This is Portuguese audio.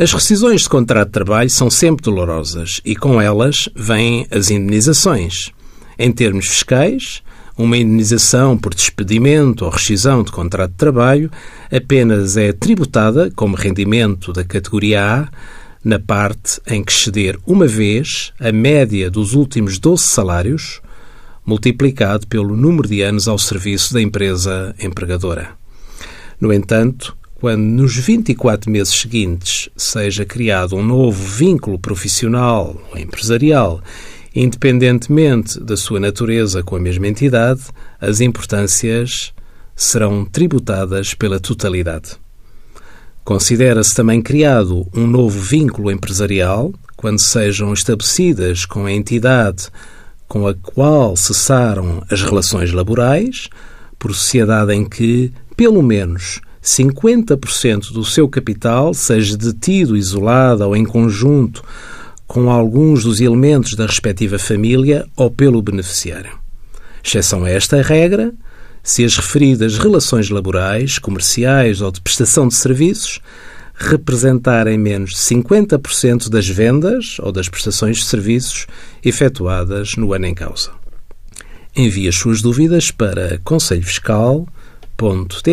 As rescisões de contrato de trabalho são sempre dolorosas e com elas vêm as indenizações. Em termos fiscais, uma indenização por despedimento ou rescisão de contrato de trabalho apenas é tributada como rendimento da categoria A na parte em que exceder uma vez a média dos últimos 12 salários, multiplicado pelo número de anos ao serviço da empresa empregadora. No entanto, quando nos 24 meses seguintes seja criado um novo vínculo profissional ou empresarial, independentemente da sua natureza com a mesma entidade, as importâncias serão tributadas pela totalidade. Considera-se também criado um novo vínculo empresarial quando sejam estabelecidas com a entidade com a qual cessaram as relações laborais, por sociedade em que, pelo menos, 50% do seu capital seja detido isolado ou em conjunto com alguns dos elementos da respectiva família ou pelo beneficiário. Exceção a esta regra, se as referidas relações laborais, comerciais ou de prestação de serviços representarem menos de 50% das vendas ou das prestações de serviços efetuadas no ano em causa. Envie as suas dúvidas para www.tsf.occ.pt.